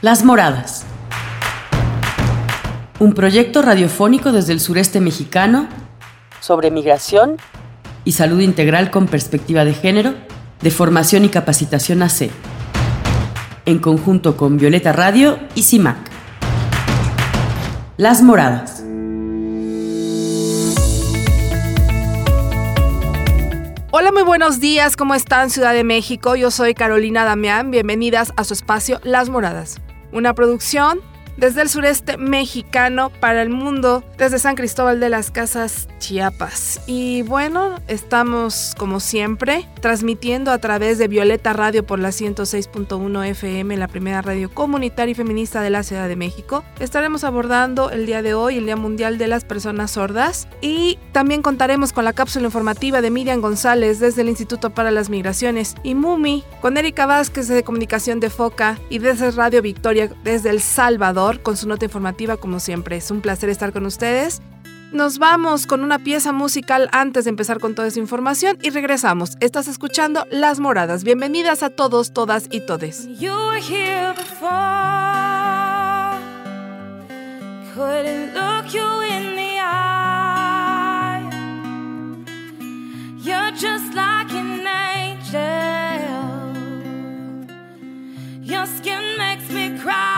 Las Moradas. Un proyecto radiofónico desde el sureste mexicano sobre migración y salud integral con perspectiva de género, de formación y capacitación AC, en conjunto con Violeta Radio y CIMAC. Las Moradas. Hola, muy buenos días, ¿cómo están Ciudad de México? Yo soy Carolina Damián, bienvenidas a su espacio Las Moradas, una producción desde el sureste mexicano para el mundo, desde San Cristóbal de las Casas, Chiapas. Y bueno, estamos como siempre transmitiendo a través de Violeta Radio por la 106.1 FM, la primera radio comunitaria y feminista de la Ciudad de México. Estaremos abordando el día de hoy, el Día Mundial de las Personas Sordas, y también contaremos con la cápsula informativa de Miriam González desde el Instituto para las Migraciones y Mumi, con Erika Vázquez de Comunicación de Foca y desde Radio Victoria desde El Salvador con su nota informativa como siempre. Es un placer estar con ustedes. Nos vamos con una pieza musical antes de empezar con toda esa información y regresamos. Estás escuchando Las Moradas. Bienvenidas a todos, todas y todes. Your skin makes me cry.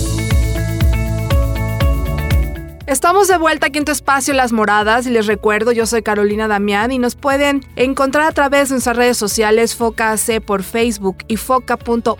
Estamos de vuelta aquí en tu espacio Las Moradas y les recuerdo, yo soy Carolina Damián y nos pueden encontrar a través de nuestras redes sociales FOCAC por Facebook y foca.org.mx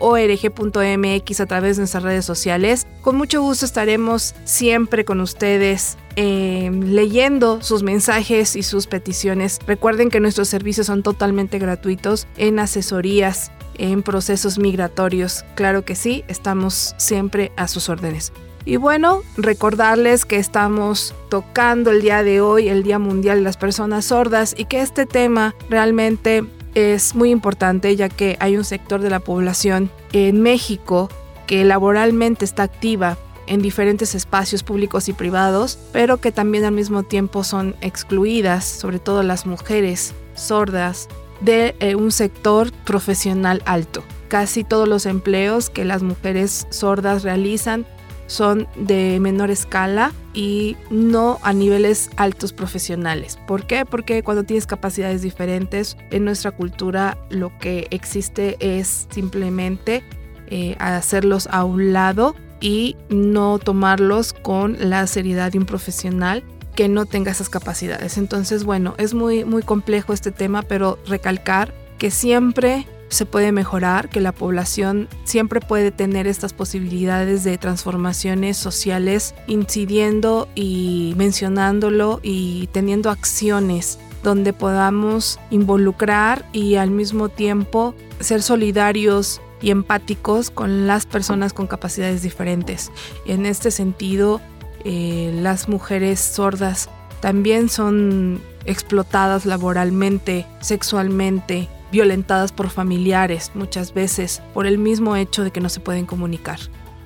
a través de nuestras redes sociales. Con mucho gusto estaremos siempre con ustedes eh, leyendo sus mensajes y sus peticiones. Recuerden que nuestros servicios son totalmente gratuitos en asesorías, en procesos migratorios. Claro que sí, estamos siempre a sus órdenes. Y bueno, recordarles que estamos tocando el día de hoy, el Día Mundial de las Personas Sordas, y que este tema realmente es muy importante ya que hay un sector de la población en México que laboralmente está activa en diferentes espacios públicos y privados, pero que también al mismo tiempo son excluidas, sobre todo las mujeres sordas, de eh, un sector profesional alto. Casi todos los empleos que las mujeres sordas realizan son de menor escala y no a niveles altos profesionales. ¿Por qué? Porque cuando tienes capacidades diferentes, en nuestra cultura lo que existe es simplemente eh, hacerlos a un lado y no tomarlos con la seriedad de un profesional que no tenga esas capacidades. Entonces, bueno, es muy, muy complejo este tema, pero recalcar que siempre se puede mejorar, que la población siempre puede tener estas posibilidades de transformaciones sociales, incidiendo y mencionándolo y teniendo acciones donde podamos involucrar y al mismo tiempo ser solidarios y empáticos con las personas con capacidades diferentes. En este sentido, eh, las mujeres sordas también son explotadas laboralmente, sexualmente, violentadas por familiares muchas veces por el mismo hecho de que no se pueden comunicar.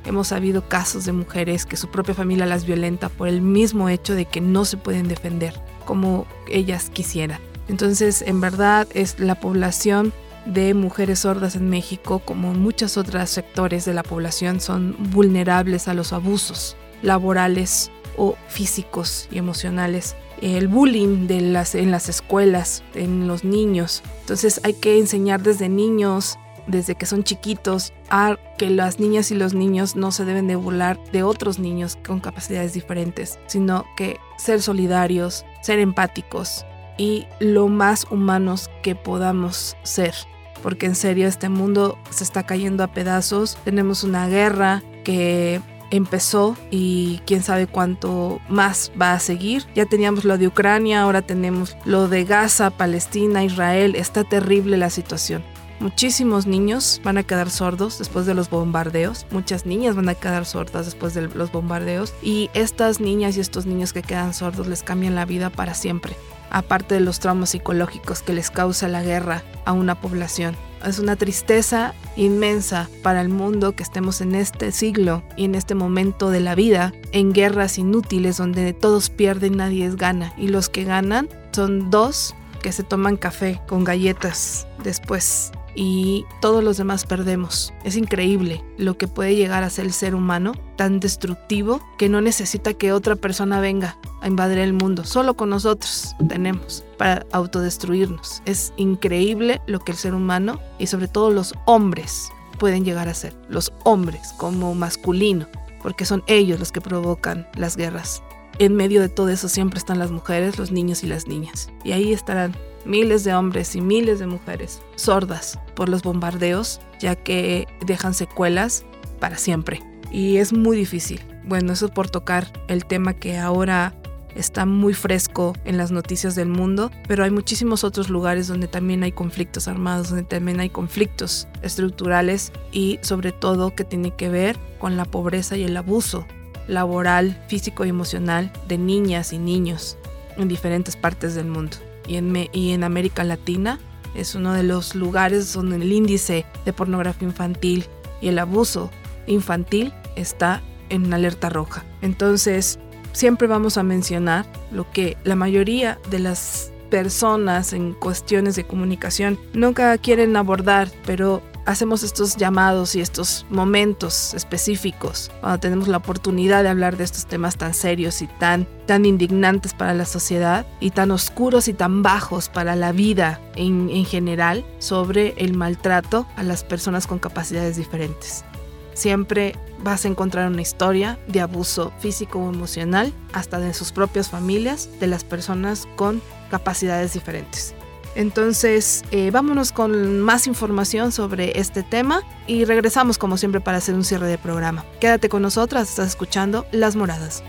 Hemos sabido casos de mujeres que su propia familia las violenta por el mismo hecho de que no se pueden defender como ellas quisieran. Entonces, en verdad, es la población de mujeres sordas en México, como en muchos otros sectores de la población, son vulnerables a los abusos laborales o físicos y emocionales el bullying en las escuelas, en los niños. Entonces hay que enseñar desde niños, desde que son chiquitos, a que las niñas y los niños no se deben de burlar de otros niños con capacidades diferentes, sino que ser solidarios, ser empáticos y lo más humanos que podamos ser. Porque en serio este mundo se está cayendo a pedazos, tenemos una guerra que empezó y quién sabe cuánto más va a seguir. Ya teníamos lo de Ucrania, ahora tenemos lo de Gaza, Palestina, Israel. Está terrible la situación. Muchísimos niños van a quedar sordos después de los bombardeos. Muchas niñas van a quedar sordas después de los bombardeos. Y estas niñas y estos niños que quedan sordos les cambian la vida para siempre. Aparte de los traumas psicológicos que les causa la guerra a una población. Es una tristeza inmensa para el mundo que estemos en este siglo y en este momento de la vida en guerras inútiles donde todos pierden, nadie gana. Y los que ganan son dos que se toman café con galletas después y todos los demás perdemos. Es increíble lo que puede llegar a ser el ser humano, tan destructivo que no necesita que otra persona venga a invadir el mundo. Solo con nosotros tenemos para autodestruirnos. Es increíble lo que el ser humano y sobre todo los hombres pueden llegar a ser. Los hombres como masculino, porque son ellos los que provocan las guerras. En medio de todo eso siempre están las mujeres, los niños y las niñas. Y ahí estarán miles de hombres y miles de mujeres sordas por los bombardeos, ya que dejan secuelas para siempre. Y es muy difícil. Bueno, eso por tocar el tema que ahora está muy fresco en las noticias del mundo, pero hay muchísimos otros lugares donde también hay conflictos armados, donde también hay conflictos estructurales y sobre todo que tiene que ver con la pobreza y el abuso laboral, físico y emocional de niñas y niños en diferentes partes del mundo y en, y en América Latina es uno de los lugares donde el índice de pornografía infantil y el abuso infantil está en alerta roja. Entonces, siempre vamos a mencionar lo que la mayoría de las personas en cuestiones de comunicación nunca quieren abordar, pero hacemos estos llamados y estos momentos específicos, cuando tenemos la oportunidad de hablar de estos temas tan serios y tan, tan indignantes para la sociedad y tan oscuros y tan bajos para la vida en, en general sobre el maltrato a las personas con capacidades diferentes. Siempre vas a encontrar una historia de abuso físico o emocional, hasta de sus propias familias, de las personas con capacidades diferentes. Entonces, eh, vámonos con más información sobre este tema y regresamos como siempre para hacer un cierre de programa. Quédate con nosotras, estás escuchando Las Moradas.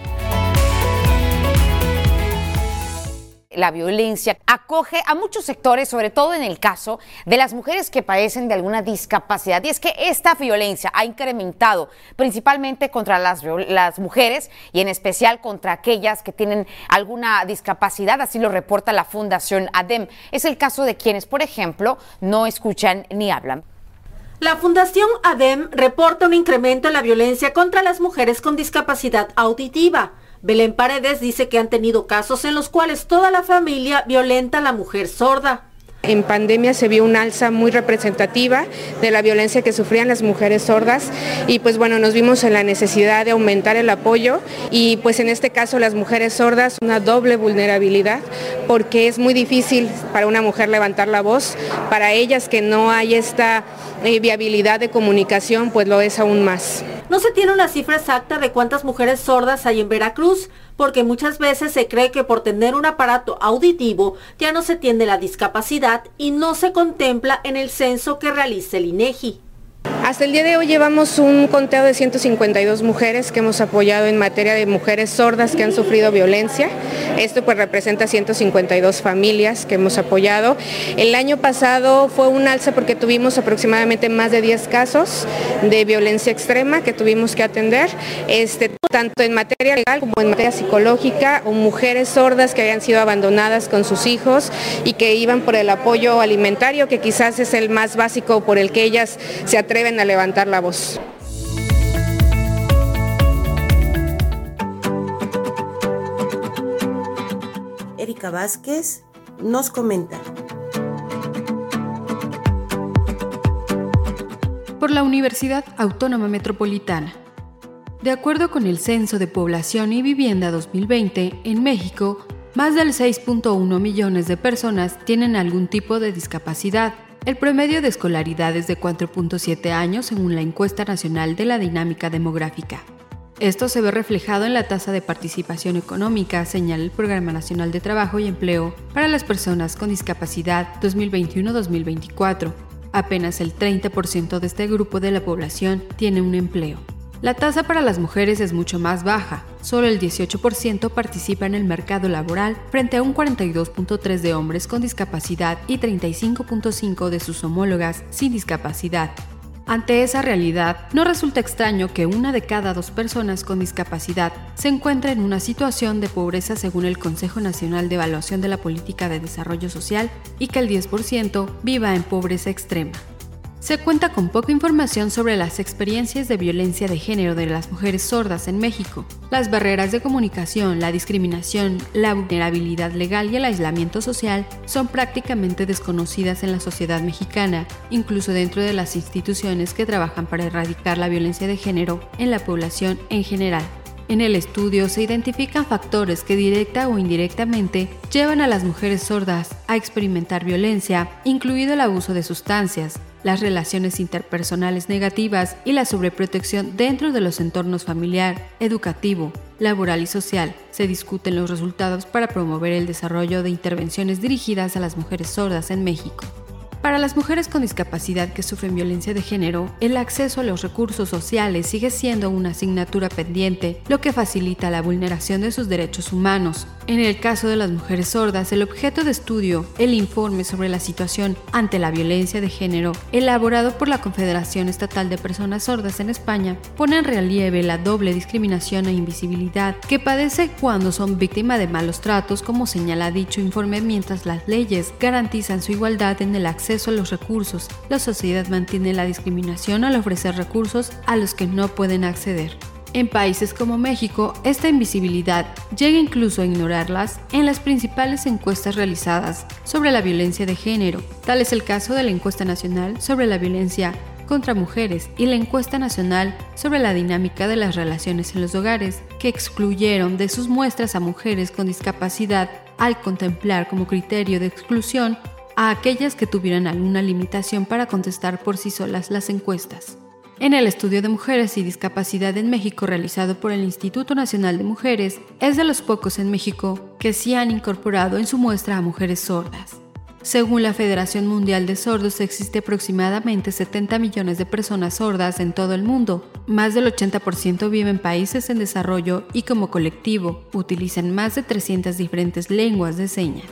La violencia acoge a muchos sectores, sobre todo en el caso de las mujeres que padecen de alguna discapacidad. Y es que esta violencia ha incrementado principalmente contra las, las mujeres y en especial contra aquellas que tienen alguna discapacidad, así lo reporta la Fundación ADEM. Es el caso de quienes, por ejemplo, no escuchan ni hablan. La Fundación ADEM reporta un incremento en la violencia contra las mujeres con discapacidad auditiva. Belén Paredes dice que han tenido casos en los cuales toda la familia violenta a la mujer sorda. En pandemia se vio un alza muy representativa de la violencia que sufrían las mujeres sordas y pues bueno, nos vimos en la necesidad de aumentar el apoyo y pues en este caso las mujeres sordas una doble vulnerabilidad porque es muy difícil para una mujer levantar la voz, para ellas que no hay esta eh, viabilidad de comunicación pues lo es aún más. No se tiene una cifra exacta de cuántas mujeres sordas hay en Veracruz, porque muchas veces se cree que por tener un aparato auditivo ya no se tiene la discapacidad y no se contempla en el censo que realiza el INEGI. Hasta el día de hoy llevamos un conteo de 152 mujeres que hemos apoyado en materia de mujeres sordas que han sufrido violencia. Esto pues representa 152 familias que hemos apoyado. El año pasado fue un alza porque tuvimos aproximadamente más de 10 casos de violencia extrema que tuvimos que atender, este, tanto en materia legal como en materia psicológica, o mujeres sordas que habían sido abandonadas con sus hijos y que iban por el apoyo alimentario, que quizás es el más básico por el que ellas se atreven a levantar la voz. Erika Vázquez nos comenta. Por la Universidad Autónoma Metropolitana. De acuerdo con el Censo de Población y Vivienda 2020, en México, más del 6.1 millones de personas tienen algún tipo de discapacidad el promedio de escolaridad es de 4.7 años según la encuesta nacional de la dinámica demográfica. Esto se ve reflejado en la tasa de participación económica, señala el Programa Nacional de Trabajo y Empleo para las personas con discapacidad 2021-2024. Apenas el 30% de este grupo de la población tiene un empleo. La tasa para las mujeres es mucho más baja, solo el 18% participa en el mercado laboral frente a un 42.3% de hombres con discapacidad y 35.5% de sus homólogas sin discapacidad. Ante esa realidad, no resulta extraño que una de cada dos personas con discapacidad se encuentre en una situación de pobreza según el Consejo Nacional de Evaluación de la Política de Desarrollo Social y que el 10% viva en pobreza extrema se cuenta con poca información sobre las experiencias de violencia de género de las mujeres sordas en México. Las barreras de comunicación, la discriminación, la vulnerabilidad legal y el aislamiento social son prácticamente desconocidas en la sociedad mexicana, incluso dentro de las instituciones que trabajan para erradicar la violencia de género en la población en general. En el estudio se identifican factores que directa o indirectamente llevan a las mujeres sordas a experimentar violencia, incluido el abuso de sustancias, las relaciones interpersonales negativas y la sobreprotección dentro de los entornos familiar, educativo, laboral y social. Se discuten los resultados para promover el desarrollo de intervenciones dirigidas a las mujeres sordas en México. Para las mujeres con discapacidad que sufren violencia de género, el acceso a los recursos sociales sigue siendo una asignatura pendiente, lo que facilita la vulneración de sus derechos humanos. En el caso de las mujeres sordas, el objeto de estudio, el informe sobre la situación ante la violencia de género, elaborado por la Confederación Estatal de Personas Sordas en España, pone en relieve la doble discriminación e invisibilidad que padece cuando son víctimas de malos tratos, como señala dicho informe, mientras las leyes garantizan su igualdad en el acceso a los recursos. La sociedad mantiene la discriminación al ofrecer recursos a los que no pueden acceder. En países como México, esta invisibilidad llega incluso a ignorarlas en las principales encuestas realizadas sobre la violencia de género. Tal es el caso de la encuesta nacional sobre la violencia contra mujeres y la encuesta nacional sobre la dinámica de las relaciones en los hogares, que excluyeron de sus muestras a mujeres con discapacidad al contemplar como criterio de exclusión a aquellas que tuvieran alguna limitación para contestar por sí solas las encuestas. En el estudio de mujeres y discapacidad en México realizado por el Instituto Nacional de Mujeres, es de los pocos en México que sí han incorporado en su muestra a mujeres sordas. Según la Federación Mundial de Sordos, existe aproximadamente 70 millones de personas sordas en todo el mundo. Más del 80% vive en países en desarrollo y como colectivo utilizan más de 300 diferentes lenguas de señas.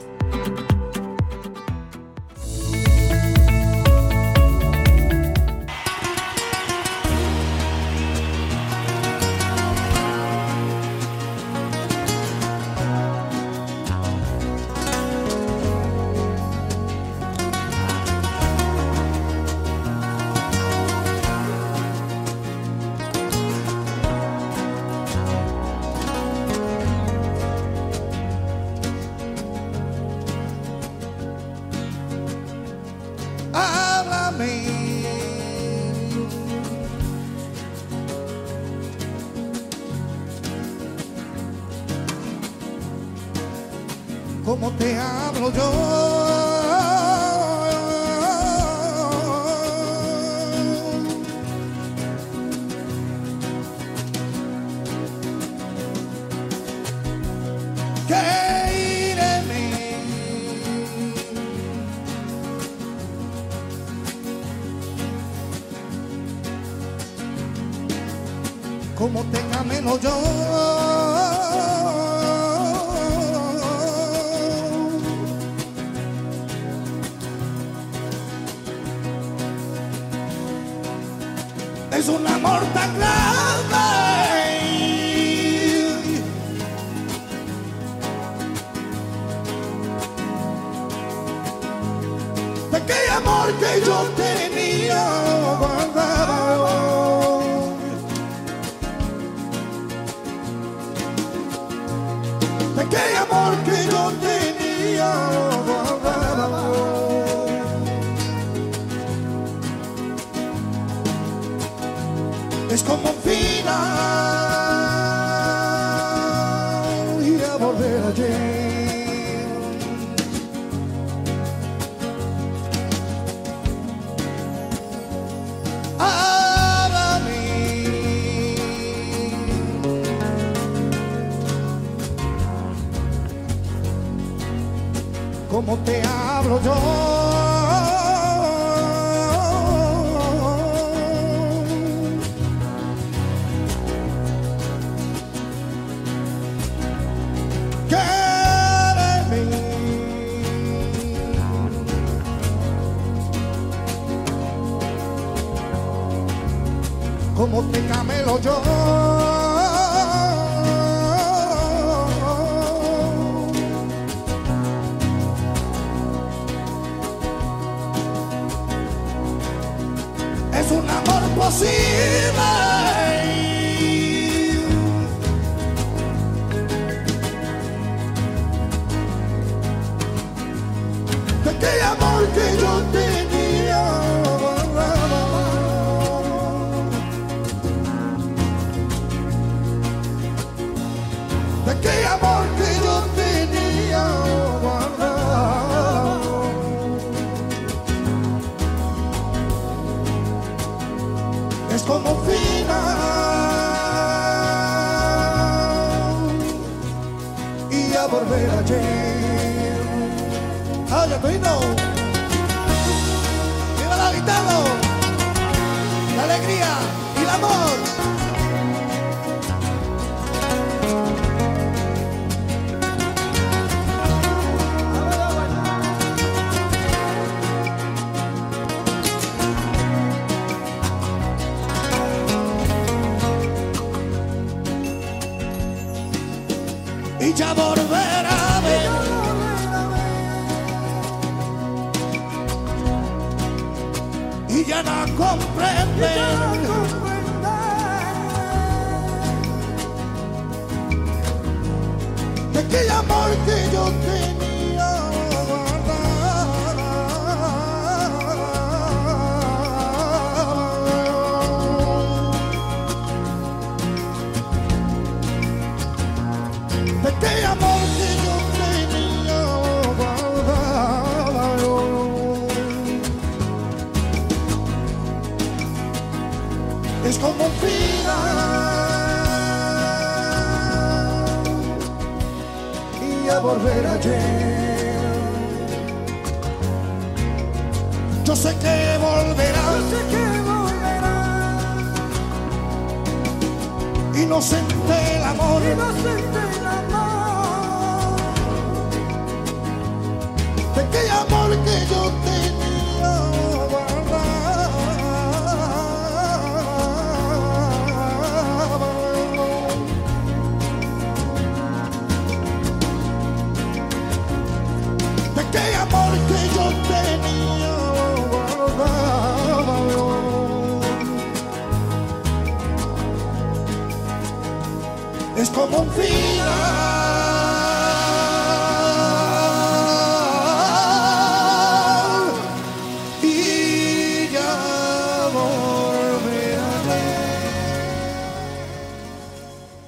Y a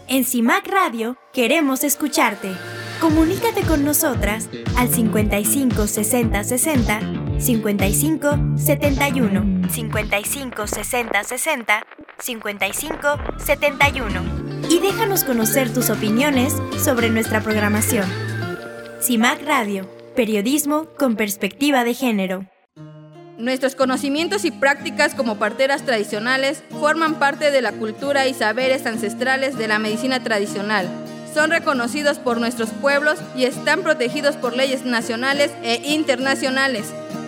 En CIMAC Radio queremos escucharte. Comunícate con nosotras al 55 60 60 55 71 55 60 60 55 71 y déjanos conocer tus opiniones sobre nuestra programación. CIMAC Radio, periodismo con perspectiva de género. Nuestros conocimientos y prácticas como parteras tradicionales forman parte de la cultura y saberes ancestrales de la medicina tradicional. Son reconocidos por nuestros pueblos y están protegidos por leyes nacionales e internacionales.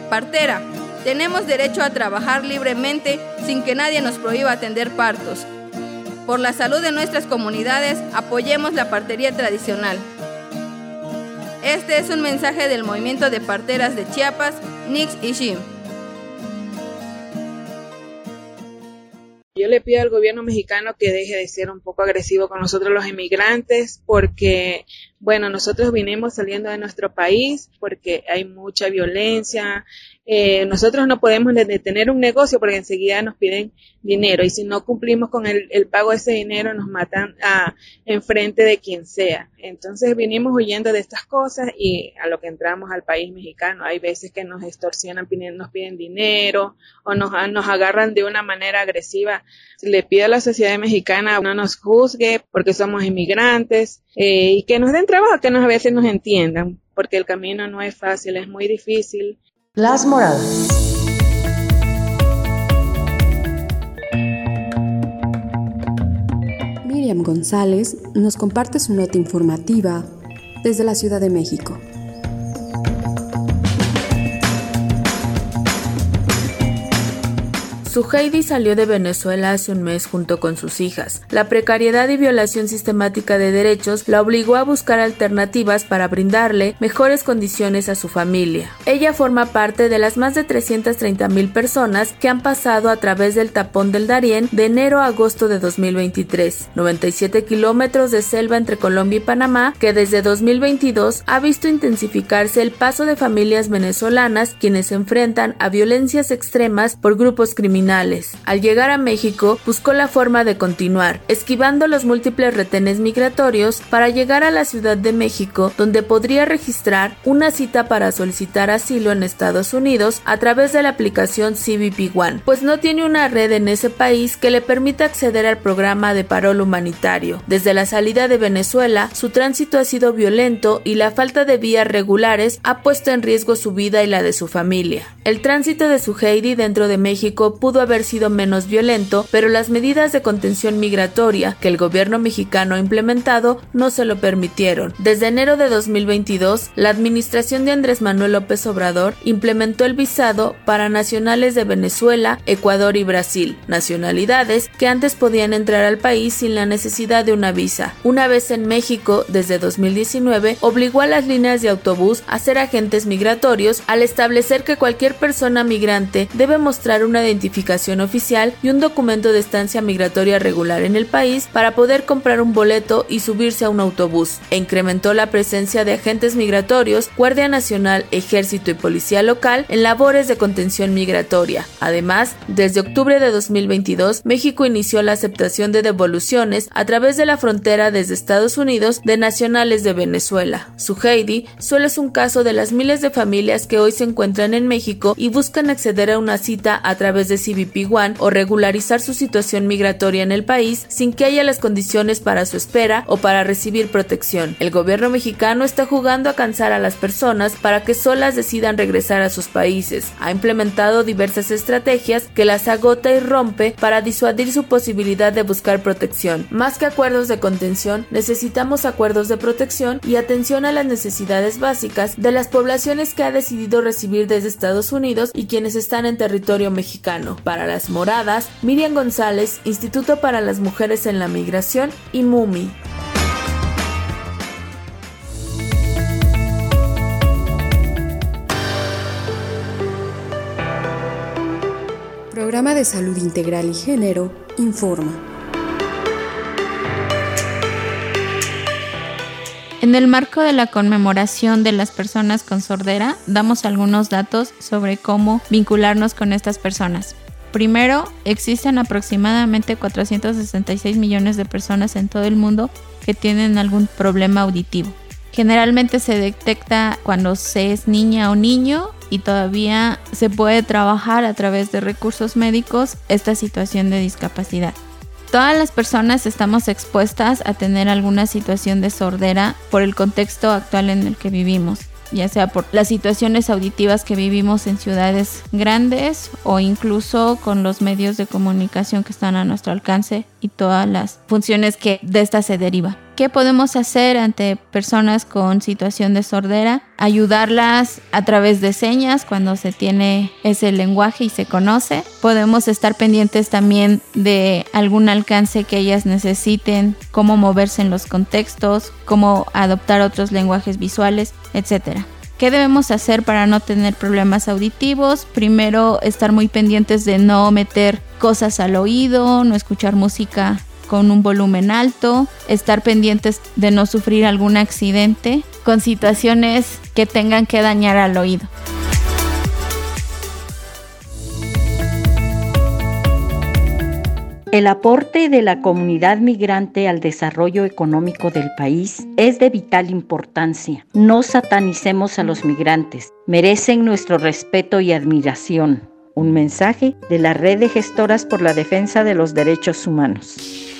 Partera, tenemos derecho a trabajar libremente sin que nadie nos prohíba atender partos. Por la salud de nuestras comunidades, apoyemos la partería tradicional. Este es un mensaje del movimiento de parteras de Chiapas, Nix y Shim. Yo le pido al gobierno mexicano que deje de ser un poco agresivo con nosotros los inmigrantes porque, bueno, nosotros vinimos saliendo de nuestro país porque hay mucha violencia. Eh, nosotros no podemos de- detener un negocio porque enseguida nos piden dinero y si no cumplimos con el, el pago de ese dinero nos matan a, enfrente de quien sea. Entonces vinimos huyendo de estas cosas y a lo que entramos al país mexicano. Hay veces que nos extorsionan, nos piden dinero o nos, nos agarran de una manera agresiva. Le pido a la sociedad mexicana no nos juzgue porque somos inmigrantes eh, y que nos den trabajo, que nos, a veces nos entiendan, porque el camino no es fácil, es muy difícil. Las moradas. Miriam González nos comparte su nota informativa desde la Ciudad de México. Suheidi salió de Venezuela hace un mes junto con sus hijas. La precariedad y violación sistemática de derechos la obligó a buscar alternativas para brindarle mejores condiciones a su familia. Ella forma parte de las más de 330 mil personas que han pasado a través del tapón del Darién de enero a agosto de 2023, 97 kilómetros de selva entre Colombia y Panamá que desde 2022 ha visto intensificarse el paso de familias venezolanas quienes se enfrentan a violencias extremas por grupos criminales. Al llegar a México, buscó la forma de continuar, esquivando los múltiples retenes migratorios para llegar a la Ciudad de México, donde podría registrar una cita para solicitar asilo en Estados Unidos a través de la aplicación CBP One, pues no tiene una red en ese país que le permita acceder al programa de parol humanitario. Desde la salida de Venezuela, su tránsito ha sido violento y la falta de vías regulares ha puesto en riesgo su vida y la de su familia. El tránsito de Suheidi dentro de México pudo haber sido menos violento, pero las medidas de contención migratoria que el gobierno mexicano ha implementado no se lo permitieron. Desde enero de 2022, la administración de Andrés Manuel López Obrador implementó el visado para nacionales de Venezuela, Ecuador y Brasil, nacionalidades que antes podían entrar al país sin la necesidad de una visa. Una vez en México, desde 2019, obligó a las líneas de autobús a ser agentes migratorios al establecer que cualquier persona migrante debe mostrar una identificación identificación oficial y un documento de estancia migratoria regular en el país para poder comprar un boleto y subirse a un autobús, e incrementó la presencia de agentes migratorios, Guardia Nacional, Ejército y Policía Local en labores de contención migratoria. Además, desde octubre de 2022, México inició la aceptación de devoluciones a través de la frontera desde Estados Unidos de nacionales de Venezuela. Su Heidi solo es un caso de las miles de familias que hoy se encuentran en México y buscan acceder a una cita a través de CBP One o regularizar su situación migratoria en el país sin que haya las condiciones para su espera o para recibir protección. El gobierno mexicano está jugando a cansar a las personas para que solas decidan regresar a sus países. Ha implementado diversas estrategias que las agota y rompe para disuadir su posibilidad de buscar protección. Más que acuerdos de contención, necesitamos acuerdos de protección y atención a las necesidades básicas de las poblaciones que ha decidido recibir desde Estados Unidos y quienes están en territorio mexicano. Para las moradas, Miriam González, Instituto para las Mujeres en la Migración y MUMI. Programa de Salud Integral y Género informa. En el marco de la conmemoración de las personas con sordera, damos algunos datos sobre cómo vincularnos con estas personas. Primero, existen aproximadamente 466 millones de personas en todo el mundo que tienen algún problema auditivo. Generalmente se detecta cuando se es niña o niño y todavía se puede trabajar a través de recursos médicos esta situación de discapacidad. Todas las personas estamos expuestas a tener alguna situación de sordera por el contexto actual en el que vivimos, ya sea por las situaciones auditivas que vivimos en ciudades grandes o incluso con los medios de comunicación que están a nuestro alcance y todas las funciones que de esta se deriva. ¿Qué podemos hacer ante personas con situación de sordera? Ayudarlas a través de señas cuando se tiene ese lenguaje y se conoce. Podemos estar pendientes también de algún alcance que ellas necesiten, cómo moverse en los contextos, cómo adoptar otros lenguajes visuales, etc. ¿Qué debemos hacer para no tener problemas auditivos? Primero, estar muy pendientes de no meter cosas al oído, no escuchar música con un volumen alto, estar pendientes de no sufrir algún accidente con situaciones que tengan que dañar al oído. El aporte de la comunidad migrante al desarrollo económico del país es de vital importancia. No satanicemos a los migrantes, merecen nuestro respeto y admiración. Un mensaje de la Red de Gestoras por la Defensa de los Derechos Humanos.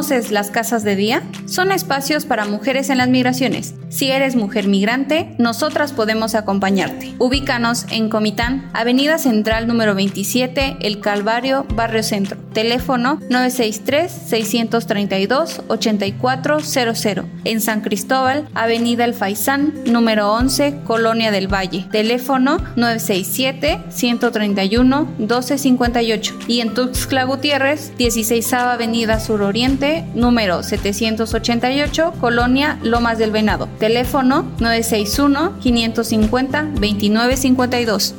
Conoces las casas de día? Son espacios para mujeres en las migraciones. Si eres mujer migrante, nosotras podemos acompañarte. Ubícanos en Comitán, Avenida Central número 27, El Calvario, Barrio Centro. Teléfono 963-632-8400. En San Cristóbal, Avenida El Faisán, número 11, Colonia del Valle. Teléfono 967-131-1258. Y en Tuxtla Gutiérrez, 16 Avenida Sur Oriente, número 788, Colonia Lomas del Venado. Teléfono 961-550-2952.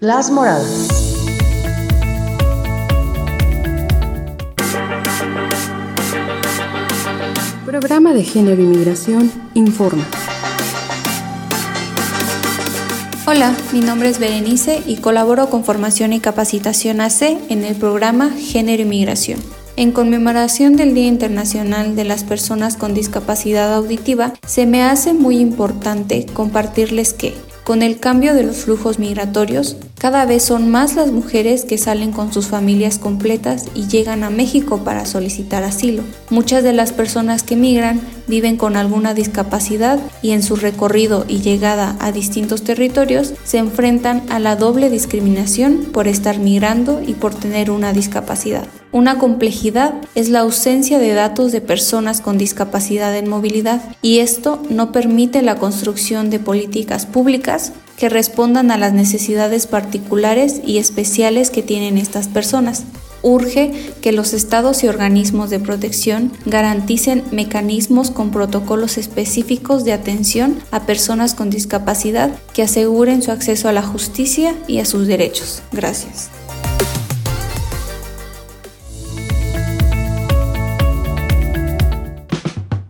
Las Moradas. Programa de Género y Migración informa. Hola, mi nombre es Berenice y colaboro con Formación y Capacitación AC en el programa Género y Migración. En conmemoración del Día Internacional de las Personas con Discapacidad Auditiva, se me hace muy importante compartirles que, con el cambio de los flujos migratorios, cada vez son más las mujeres que salen con sus familias completas y llegan a México para solicitar asilo. Muchas de las personas que migran viven con alguna discapacidad y en su recorrido y llegada a distintos territorios se enfrentan a la doble discriminación por estar migrando y por tener una discapacidad. Una complejidad es la ausencia de datos de personas con discapacidad en movilidad y esto no permite la construcción de políticas públicas que respondan a las necesidades particulares y especiales que tienen estas personas. Urge que los estados y organismos de protección garanticen mecanismos con protocolos específicos de atención a personas con discapacidad que aseguren su acceso a la justicia y a sus derechos. Gracias.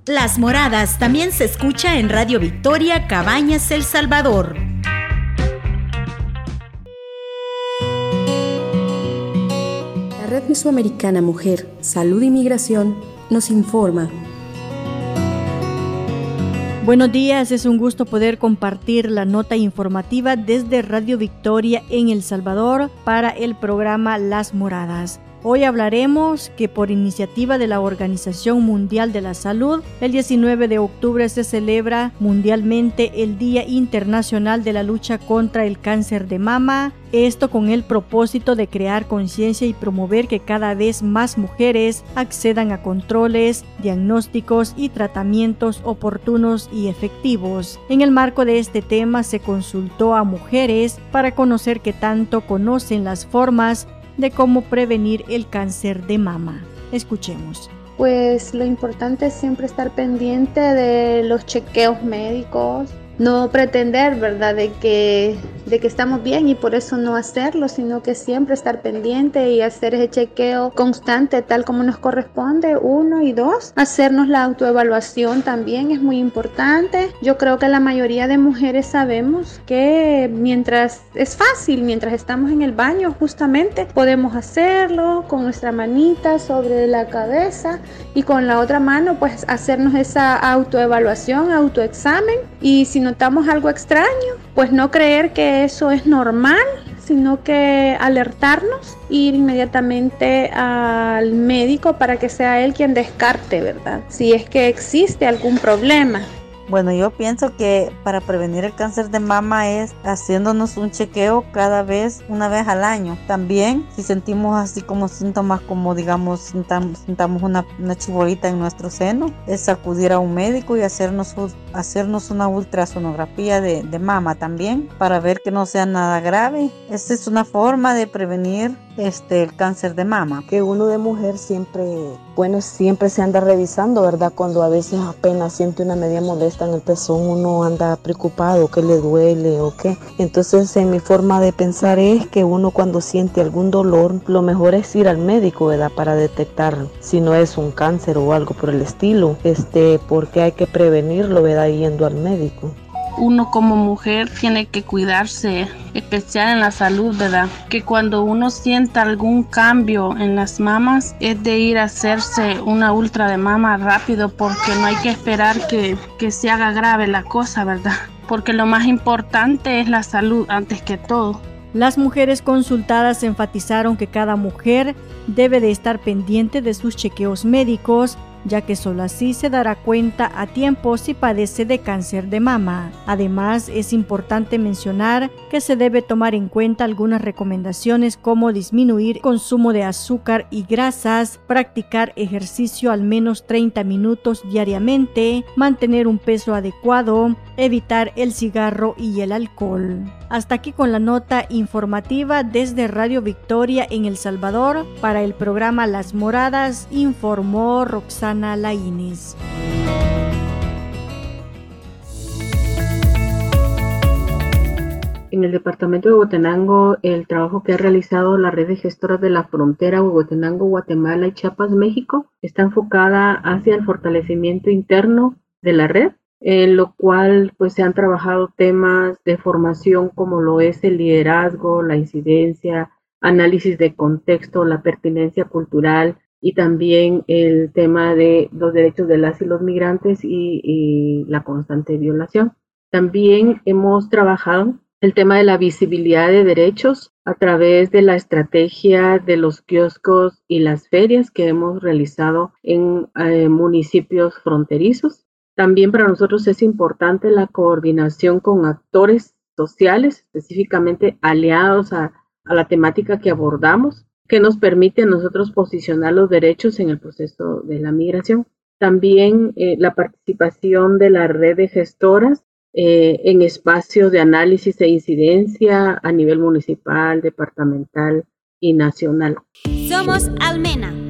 Las Moradas también se escucha en Radio Victoria Cabañas El Salvador. Mesoamericana Mujer, Salud y Migración nos informa. Buenos días, es un gusto poder compartir la nota informativa desde Radio Victoria en El Salvador para el programa Las Moradas. Hoy hablaremos que por iniciativa de la Organización Mundial de la Salud, el 19 de octubre se celebra mundialmente el Día Internacional de la Lucha contra el Cáncer de Mama, esto con el propósito de crear conciencia y promover que cada vez más mujeres accedan a controles, diagnósticos y tratamientos oportunos y efectivos. En el marco de este tema se consultó a mujeres para conocer qué tanto conocen las formas de cómo prevenir el cáncer de mama. Escuchemos. Pues lo importante es siempre estar pendiente de los chequeos médicos, no pretender, ¿verdad?, de que, de que estamos bien y por eso no hacerlo, sino que siempre estar pendiente y hacer ese chequeo constante tal como nos corresponde, uno y dos. Hacernos la autoevaluación también es muy importante. Yo creo que la mayoría de mujeres sabemos que mientras es fácil, mientras estamos en el baño justamente, podemos hacerlo con nuestra manita sobre la cabeza y con la otra mano pues hacernos esa autoevaluación, autoexamen y si notamos algo extraño, pues no creer que eso es normal, sino que alertarnos, ir inmediatamente al médico para que sea él quien descarte, ¿verdad? Si es que existe algún problema. Bueno, yo pienso que para prevenir el cáncer de mama es haciéndonos un chequeo cada vez, una vez al año. También, si sentimos así como síntomas como digamos, sintamos, una, una chibolita en nuestro seno, es acudir a un médico y hacernos, hacernos una ultrasonografía de, de mama también para ver que no sea nada grave. Esta es una forma de prevenir este, el cáncer de mama. Que uno de mujer siempre, bueno, siempre se anda revisando, ¿verdad? Cuando a veces apenas siente una media molesta en el pezón, uno anda preocupado, que le duele o qué. Entonces, en mi forma de pensar es que uno cuando siente algún dolor, lo mejor es ir al médico, ¿verdad? Para detectar si no es un cáncer o algo por el estilo, este, porque hay que prevenirlo, ¿verdad? Yendo al médico uno como mujer tiene que cuidarse, especial en la salud, ¿verdad? Que cuando uno sienta algún cambio en las mamas, es de ir a hacerse una ultra de mama rápido porque no hay que esperar que, que se haga grave la cosa, ¿verdad? Porque lo más importante es la salud antes que todo. Las mujeres consultadas enfatizaron que cada mujer debe de estar pendiente de sus chequeos médicos ya que solo así se dará cuenta a tiempo si padece de cáncer de mama. Además, es importante mencionar que se debe tomar en cuenta algunas recomendaciones como disminuir consumo de azúcar y grasas, practicar ejercicio al menos 30 minutos diariamente, mantener un peso adecuado, evitar el cigarro y el alcohol. Hasta aquí con la nota informativa desde Radio Victoria en El Salvador. Para el programa Las Moradas informó Roxana Laínez. En el departamento de Huehuetenango, el trabajo que ha realizado la red de gestoras de la frontera Huehuetenango, Guatemala y Chiapas, México, está enfocada hacia el fortalecimiento interno de la red en lo cual pues se han trabajado temas de formación como lo es el liderazgo, la incidencia, análisis de contexto, la pertinencia cultural y también el tema de los derechos de las y los migrantes y, la constante violación. También hemos trabajado el tema de la visibilidad de derechos a través de la estrategia de los kioscos y las ferias que hemos realizado en eh, municipios fronterizos. También para nosotros es importante la coordinación con actores sociales, específicamente aliados a, la temática que abordamos, que nos permite a nosotros posicionar los derechos en el proceso de la migración. También eh, la participación de la red de gestoras eh, en espacios de análisis e incidencia a nivel municipal, departamental y nacional. Somos Almena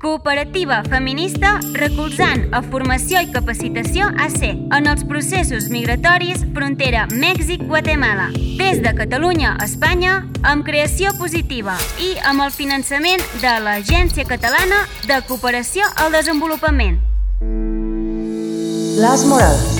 cooperativa feminista recolzant a formació i capacitació AC en els processos migratoris frontera Mèxic-Guatemala. Des de Catalunya a Espanya, amb creació positiva i amb el finançament de l'Agència Catalana de Cooperació al Desenvolupament. Las Moradas.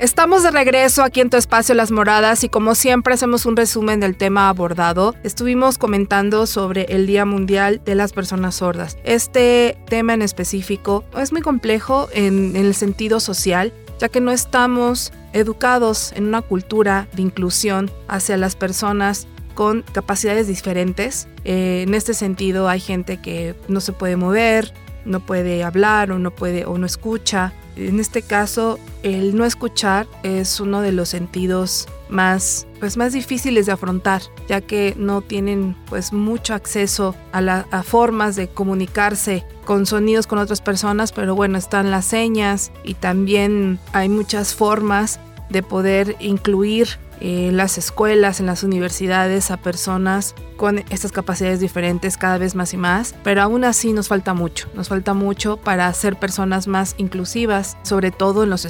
Estamos de regreso aquí en tu espacio Las Moradas y como siempre hacemos un resumen del tema abordado. Estuvimos comentando sobre el Día Mundial de las Personas Sordas. Este tema en específico es muy complejo en, el sentido social, ya que no estamos educados en una cultura de inclusión hacia las personas con capacidades diferentes. Eh, en este sentido hay gente que no se puede mover, no puede hablar o no puede o no escucha en este caso, el no escuchar es uno de los sentidos más pues más difíciles de afrontar, ya que no tienen pues mucho acceso a, la, a formas de comunicarse con sonidos con otras personas, pero bueno, están las señas y también hay muchas formas de poder incluir en las escuelas, en las universidades, a personas con estas capacidades diferentes cada vez más y más, pero aún así nos falta mucho, nos falta mucho para ser personas más inclusivas, sobre todo en los,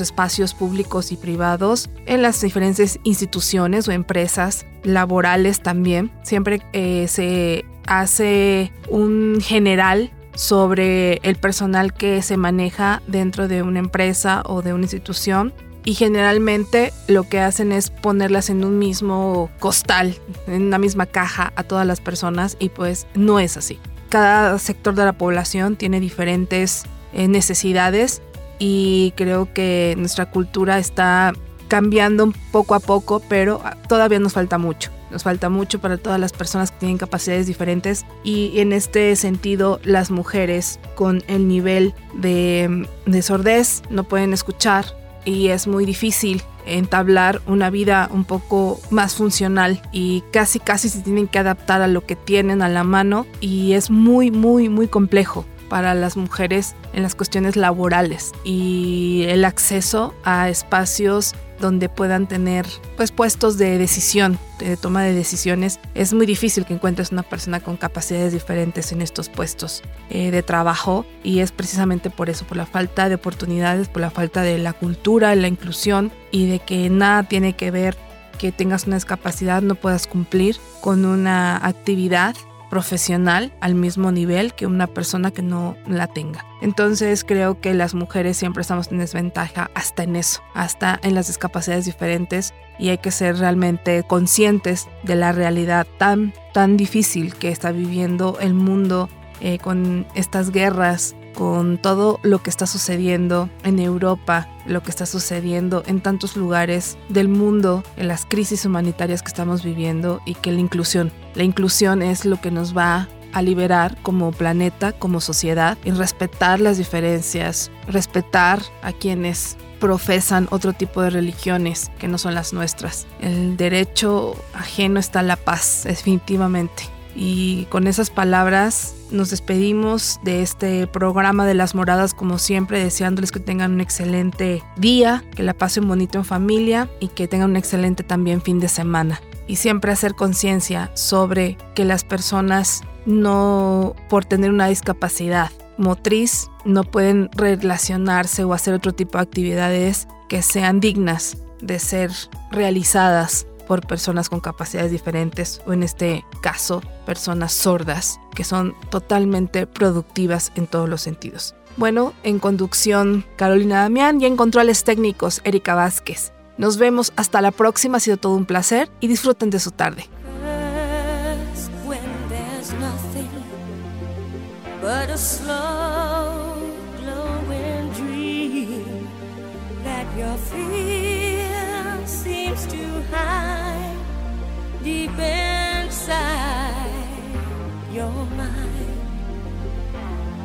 espacios públicos y privados, en las diferentes instituciones o empresas laborales también. Siempre eh, se hace un general sobre el personal que se maneja dentro de una empresa o de una institución y generalmente lo que hacen es ponerlas en un mismo costal, en una misma caja a todas las personas y pues no es así. Cada sector de la población tiene diferentes eh, necesidades y creo que nuestra cultura está cambiando poco a poco, pero todavía nos falta mucho. Nos falta mucho para todas las personas que tienen capacidades diferentes y en este sentido las mujeres con el nivel de, de sordez no pueden escuchar, y es muy difícil entablar una vida un poco más funcional y casi casi se tienen que adaptar a lo que tienen a la mano y es muy muy muy complejo para las mujeres en las cuestiones laborales y el acceso a espacios donde puedan tener pues puestos de decisión, de toma de decisiones. Es muy difícil que encuentres una persona con capacidades diferentes en estos puestos eh, de trabajo y es precisamente por eso, por la falta de oportunidades, por la falta de la cultura, la inclusión y de que nada tiene que ver que tengas una discapacidad, no puedas cumplir con una actividad profesional al mismo nivel que una persona que no la tenga. Entonces creo que las mujeres siempre estamos en desventaja hasta en eso, hasta en las discapacidades diferentes y hay que ser realmente conscientes de la realidad tan, tan difícil que está viviendo el mundo eh, con estas guerras, con todo lo que está sucediendo en Europa, lo que está sucediendo en tantos lugares del mundo, en las crisis humanitarias que estamos viviendo y que la inclusión, la inclusión es lo que nos va a liberar como planeta, como sociedad, y respetar las diferencias, respetar a quienes profesan otro tipo de religiones que no son las nuestras. El derecho ajeno está la paz, definitivamente. Y con esas palabras nos despedimos de este programa de las moradas como siempre, deseándoles que tengan un excelente día, que la pasen bonito en familia y que tengan un excelente también fin de semana. Y siempre hacer conciencia sobre que las personas no por tener una discapacidad motriz no pueden relacionarse o hacer otro tipo de actividades que sean dignas de ser realizadas por personas con capacidades diferentes o en este caso personas sordas que son totalmente productivas en todos los sentidos. Bueno, en conducción Carolina Damián y en controles técnicos Erika Vázquez. Nos vemos hasta la próxima, ha sido todo un placer y disfruten de su tarde.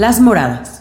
Las Moradas.